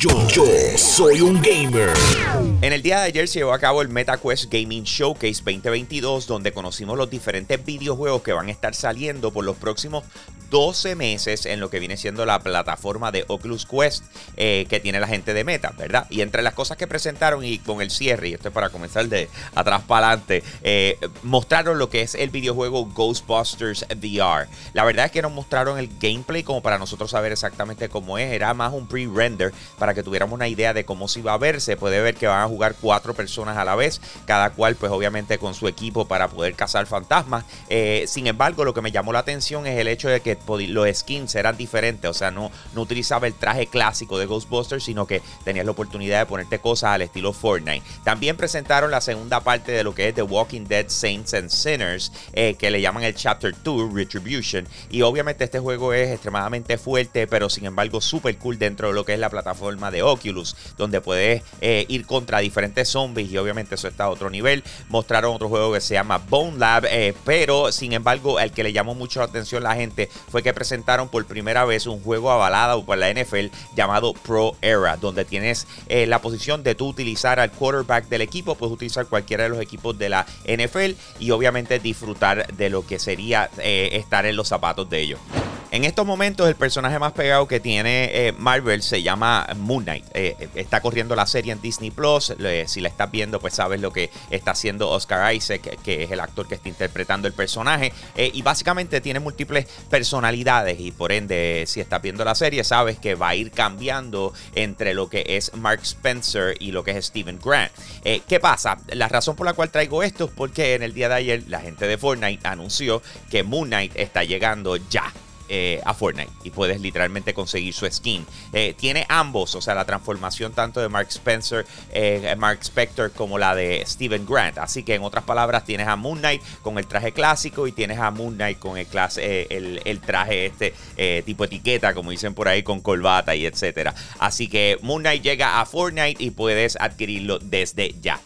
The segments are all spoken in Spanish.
Yo, yo soy un gamer. En el día de ayer se llevó a cabo el MetaQuest Gaming Showcase 2022, donde conocimos los diferentes videojuegos que van a estar saliendo por los próximos 12 meses en lo que viene siendo la plataforma de Oculus Quest eh, que tiene la gente de Meta, ¿verdad? Y entre las cosas que presentaron y con el cierre, y esto es para comenzar de atrás para adelante, eh, mostraron lo que es el videojuego Ghostbusters VR. La verdad es que nos mostraron el gameplay como para nosotros saber exactamente cómo es. Era más un pre-render para que tuviéramos una idea de cómo se iba a ver. Se puede ver que van a jugar cuatro personas a la vez, cada cual pues obviamente con su equipo para poder cazar fantasmas. Eh, sin embargo, lo que me llamó la atención es el hecho de que los skins eran diferentes, o sea, no, no utilizaba el traje clásico de Ghostbusters, sino que tenías la oportunidad de ponerte cosas al estilo Fortnite. También presentaron la segunda parte de lo que es The Walking Dead Saints and Sinners, eh, que le llaman el Chapter 2 Retribution. Y obviamente este juego es extremadamente fuerte, pero sin embargo súper cool dentro de lo que es la plataforma de Oculus, donde puedes eh, ir contra diferentes zombies y obviamente eso está a otro nivel. Mostraron otro juego que se llama Bone Lab, eh, pero sin embargo el que le llamó mucho la atención la gente fue que presentaron por primera vez un juego avalado por la NFL llamado Pro Era, donde tienes eh, la posición de tú utilizar al quarterback del equipo, puedes utilizar cualquiera de los equipos de la NFL y obviamente disfrutar de lo que sería estar en los zapatos de ellos. En estos momentos el personaje más pegado que tiene eh, Marvel se llama Moon Knight. Eh, está corriendo la serie en Disney Plus. si la estás viendo, pues sabes lo que está haciendo Oscar Isaac, que es el actor que está interpretando el personaje. Eh, y básicamente tiene múltiples personalidades. Y por ende, si estás viendo la serie, sabes que va a ir cambiando entre lo que es Mark Spencer y lo que es Steven Grant. ¿Qué pasa? La razón por la cual traigo esto es porque en el día de ayer la gente de Fortnite anunció que Moon Knight está llegando ya eh, a Fortnite y puedes literalmente conseguir su skin. Eh, tiene ambos, o sea, la transformación tanto de Mark Spencer, eh, Mark Spector como la de Steven Grant. Así que en otras palabras, tienes a Moon Knight con el traje clásico y tienes a Moon Knight con el, clase, el, traje este tipo etiqueta, como dicen por ahí, con corbata y etcétera. Así que Moon Knight llega a Fortnite y puedes adquirirlo desde ya.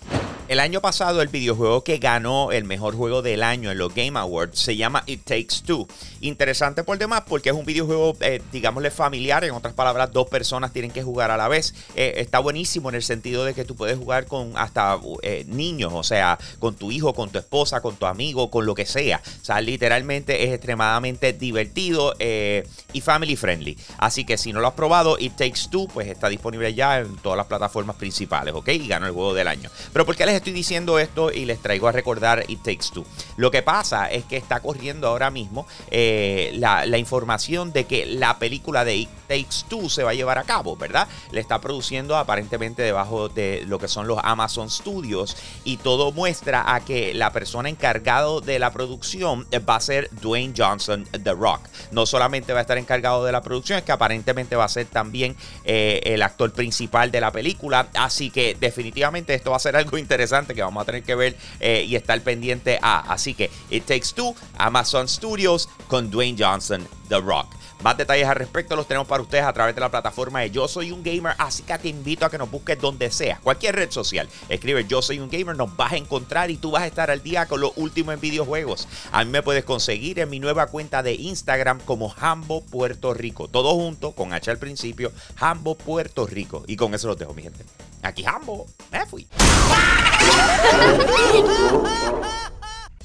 El año pasado el videojuego que ganó el mejor juego del año en los Game Awards se llama It Takes Two. Interesante por demás porque es un videojuego, eh, digámosle, familiar. En otras palabras, dos personas tienen que jugar a la vez. Eh, está buenísimo en el sentido de que tú puedes jugar con hasta eh, niños, o sea, con tu hijo, con tu esposa, con tu amigo, con lo que sea. O sea, literalmente es extremadamente divertido y family friendly. Así que si no lo has probado, It Takes Two, pues está disponible ya en todas las plataformas principales, ¿ok? Y ganó el juego del año. Pero ¿por qué les estoy diciendo esto y les traigo a recordar It Takes Two? Lo que pasa es que está corriendo ahora mismo eh, la, información de que la película de It Takes Two se va a llevar a cabo, ¿verdad? Le está produciendo aparentemente debajo de lo que son los Amazon Studios y todo muestra a que la persona encargado de la producción va a ser Dwayne Johnson, The Rock. No solamente va a estar encargado de la producción, es que aparentemente va a ser también eh, el actor principal de la película. Así que definitivamente esto va a ser algo interesante que vamos a tener que ver eh, y estar pendiente a. Así que It Takes Two, Amazon Studios con Dwayne Johnson, The Rock. Más detalles al respecto los tenemos para ustedes a través de la plataforma de Yo Soy un Gamer, así que te invito a que nos busques donde sea, cualquier red social. Escribe Yo Soy un Gamer, nos vas a encontrar y tú vas a estar al día con lo último en videojuegos. A mí me puedes conseguir en mi nueva cuenta de Instagram como Jambo Puerto Rico. Todo junto, con H al principio, Jambo Puerto Rico. Y con eso los dejo, mi gente. Aquí Jambo, me fui.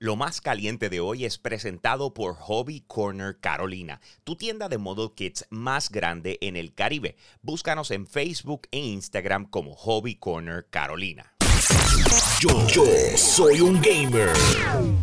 Lo más caliente de hoy es presentado por Hobby Corner Carolina, tu tienda de model kits más grande en el Caribe. Búscanos en Facebook e Instagram como Hobby Corner Carolina. Yo, yo, soy un gamer.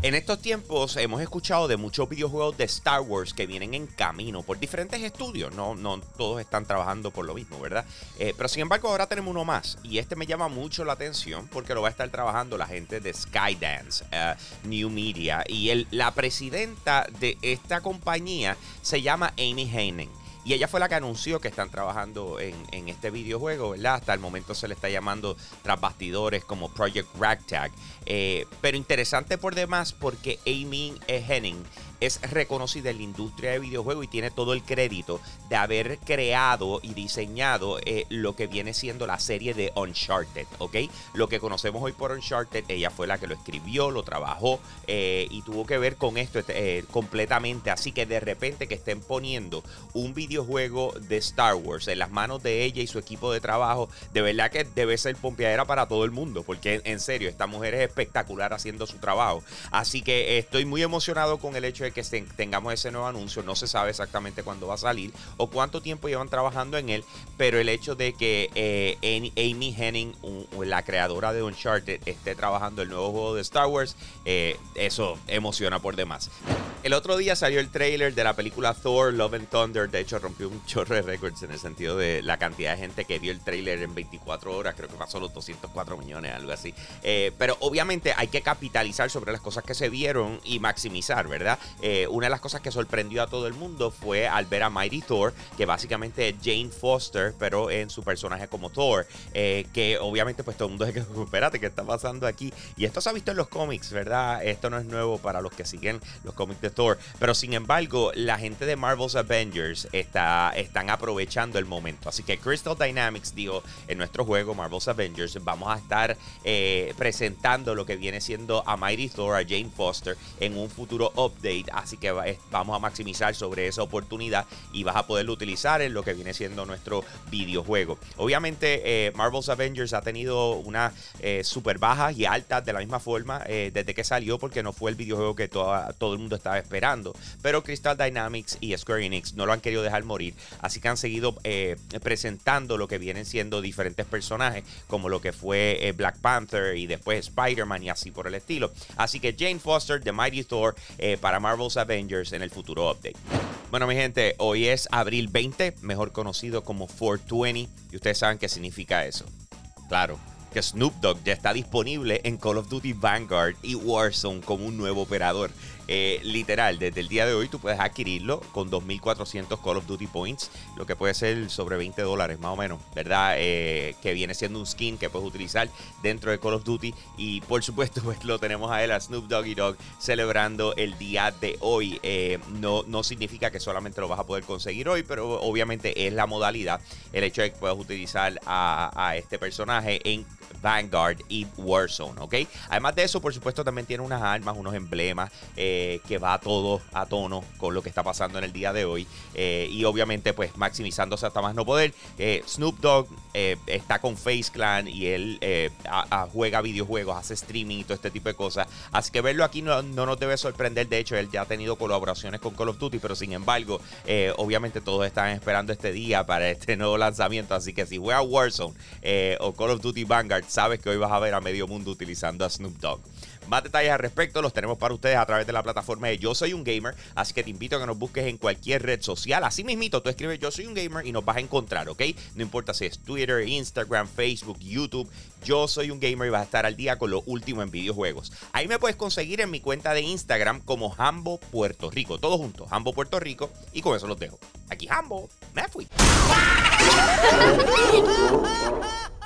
En estos tiempos hemos escuchado de muchos videojuegos de Star Wars que vienen en camino por diferentes estudios. No, no todos están trabajando por lo mismo, ¿verdad? Eh, pero sin embargo, ahora tenemos uno más. Y este me llama mucho la atención porque lo va a estar trabajando la gente de Skydance, uh, New Media. Y el, la presidenta de esta compañía se llama Amy Henning. Y ella fue la que anunció que están trabajando en, este videojuego, ¿verdad? Hasta el momento se le está llamando tras bastidores como Project Ragtag. Eh, pero interesante por demás porque Amy Henning es reconocida en la industria de videojuegos y tiene todo el crédito de haber creado y diseñado eh, lo que viene siendo la serie de Uncharted, ¿ok? Lo que conocemos hoy por Uncharted, ella fue la que lo escribió, lo trabajó eh, y tuvo que ver con esto eh, completamente. Así que de repente que estén poniendo un videojuego de Star Wars en las manos de ella y su equipo de trabajo, de verdad que debe ser pompeadera para todo el mundo, porque en serio, esta mujer es espectacular haciendo su trabajo. Así que estoy muy emocionado con el hecho de que tengamos ese nuevo anuncio. No se sabe exactamente cuándo va a salir o cuánto tiempo llevan trabajando en él, pero el hecho de que eh, Amy Henning, la creadora de Uncharted, esté trabajando el nuevo juego de Star Wars, eh, eso emociona por demás. El otro día salió el trailer de la película Thor Love and Thunder. De hecho, rompió un chorro de récords en el sentido de la cantidad de gente que vio el trailer en 24 horas. Creo que pasó los 204 millones, algo así. Eh, pero obviamente hay que capitalizar sobre las cosas que se vieron y maximizar, ¿verdad? Eh, una de las cosas que sorprendió a todo el mundo fue al ver a Mighty Thor, que básicamente es Jane Foster, pero en su personaje como Thor. Eh, que obviamente, pues todo el mundo dice que, espérate, ¿qué está pasando aquí? Y esto se ha visto en los cómics, ¿verdad? Esto no es nuevo para los que siguen los cómics de Thor. Pero sin embargo, la gente de Marvel's Avengers está, están aprovechando el momento. Así que Crystal Dynamics dijo en nuestro juego Marvel's Avengers, vamos a estar eh, presentando lo que viene siendo a Mighty Thor, a Jane Foster, en un futuro update. Así que vamos a maximizar sobre esa oportunidad y vas a poderlo utilizar en lo que viene siendo nuestro videojuego. Obviamente, eh, Marvel's Avengers ha tenido una eh, super bajas y altas de la misma forma desde que salió, porque no fue el videojuego que todo el mundo estaba esperando. Pero Crystal Dynamics y Square Enix no lo han querido dejar morir. Así que han seguido eh, presentando lo que vienen siendo diferentes personajes, como lo que fue eh, Black Panther y después Spider-Man y así por el estilo. Así que Jane Foster, The Mighty Thor, eh, para Avengers en el futuro update. Bueno, mi gente, hoy es abril 20, mejor conocido como 420, y ustedes saben qué significa eso. Claro, que Snoop Dogg ya está disponible en Call of Duty Vanguard y Warzone como un nuevo operador. Eh, literal, desde el día de hoy tú puedes adquirirlo con 2.400 Call of Duty Points, lo que puede ser sobre 20 dólares más o menos, ¿verdad? Eh, que viene siendo un skin que puedes utilizar dentro de Call of Duty. Y por supuesto, pues lo tenemos a él, a Snoop Doggy Dog, celebrando el día de hoy. Eh, no, no significa que solamente lo vas a poder conseguir hoy, pero obviamente es la modalidad, el hecho de que puedas utilizar a, a este personaje en Vanguard y Warzone, ¿ok? Además de eso, por supuesto, también tiene unas armas, unos emblemas. Eh, que va todo a tono con lo que está pasando en el día de hoy. Eh, y obviamente, pues maximizándose hasta más no poder. Eh, Snoop Dogg está con Face Clan y él juega videojuegos, hace streaming y todo este tipo de cosas. Así que verlo aquí no, no, nos debe sorprender. De hecho, él ya ha tenido colaboraciones con Call of Duty, pero sin embargo, obviamente todos están esperando este día para este nuevo lanzamiento. Así que si juega Warzone o Call of Duty Sabes que hoy vas a ver a medio mundo utilizando a Snoop Dogg. Más detalles al respecto los tenemos para ustedes a través de la plataforma de Yo Soy un Gamer. Así que te invito a que nos busques en cualquier red social. Así mismito, tú escribes Yo Soy un Gamer y nos vas a encontrar, ¿ok? No importa si es Twitter, Instagram, Facebook, YouTube. Yo Soy un Gamer y vas a estar al día con lo último en videojuegos. Ahí me puedes conseguir en mi cuenta de Instagram como Jambo Puerto Rico. Todos juntos, Jambo Puerto Rico. Y con eso los dejo. Aquí Jambo, me fui.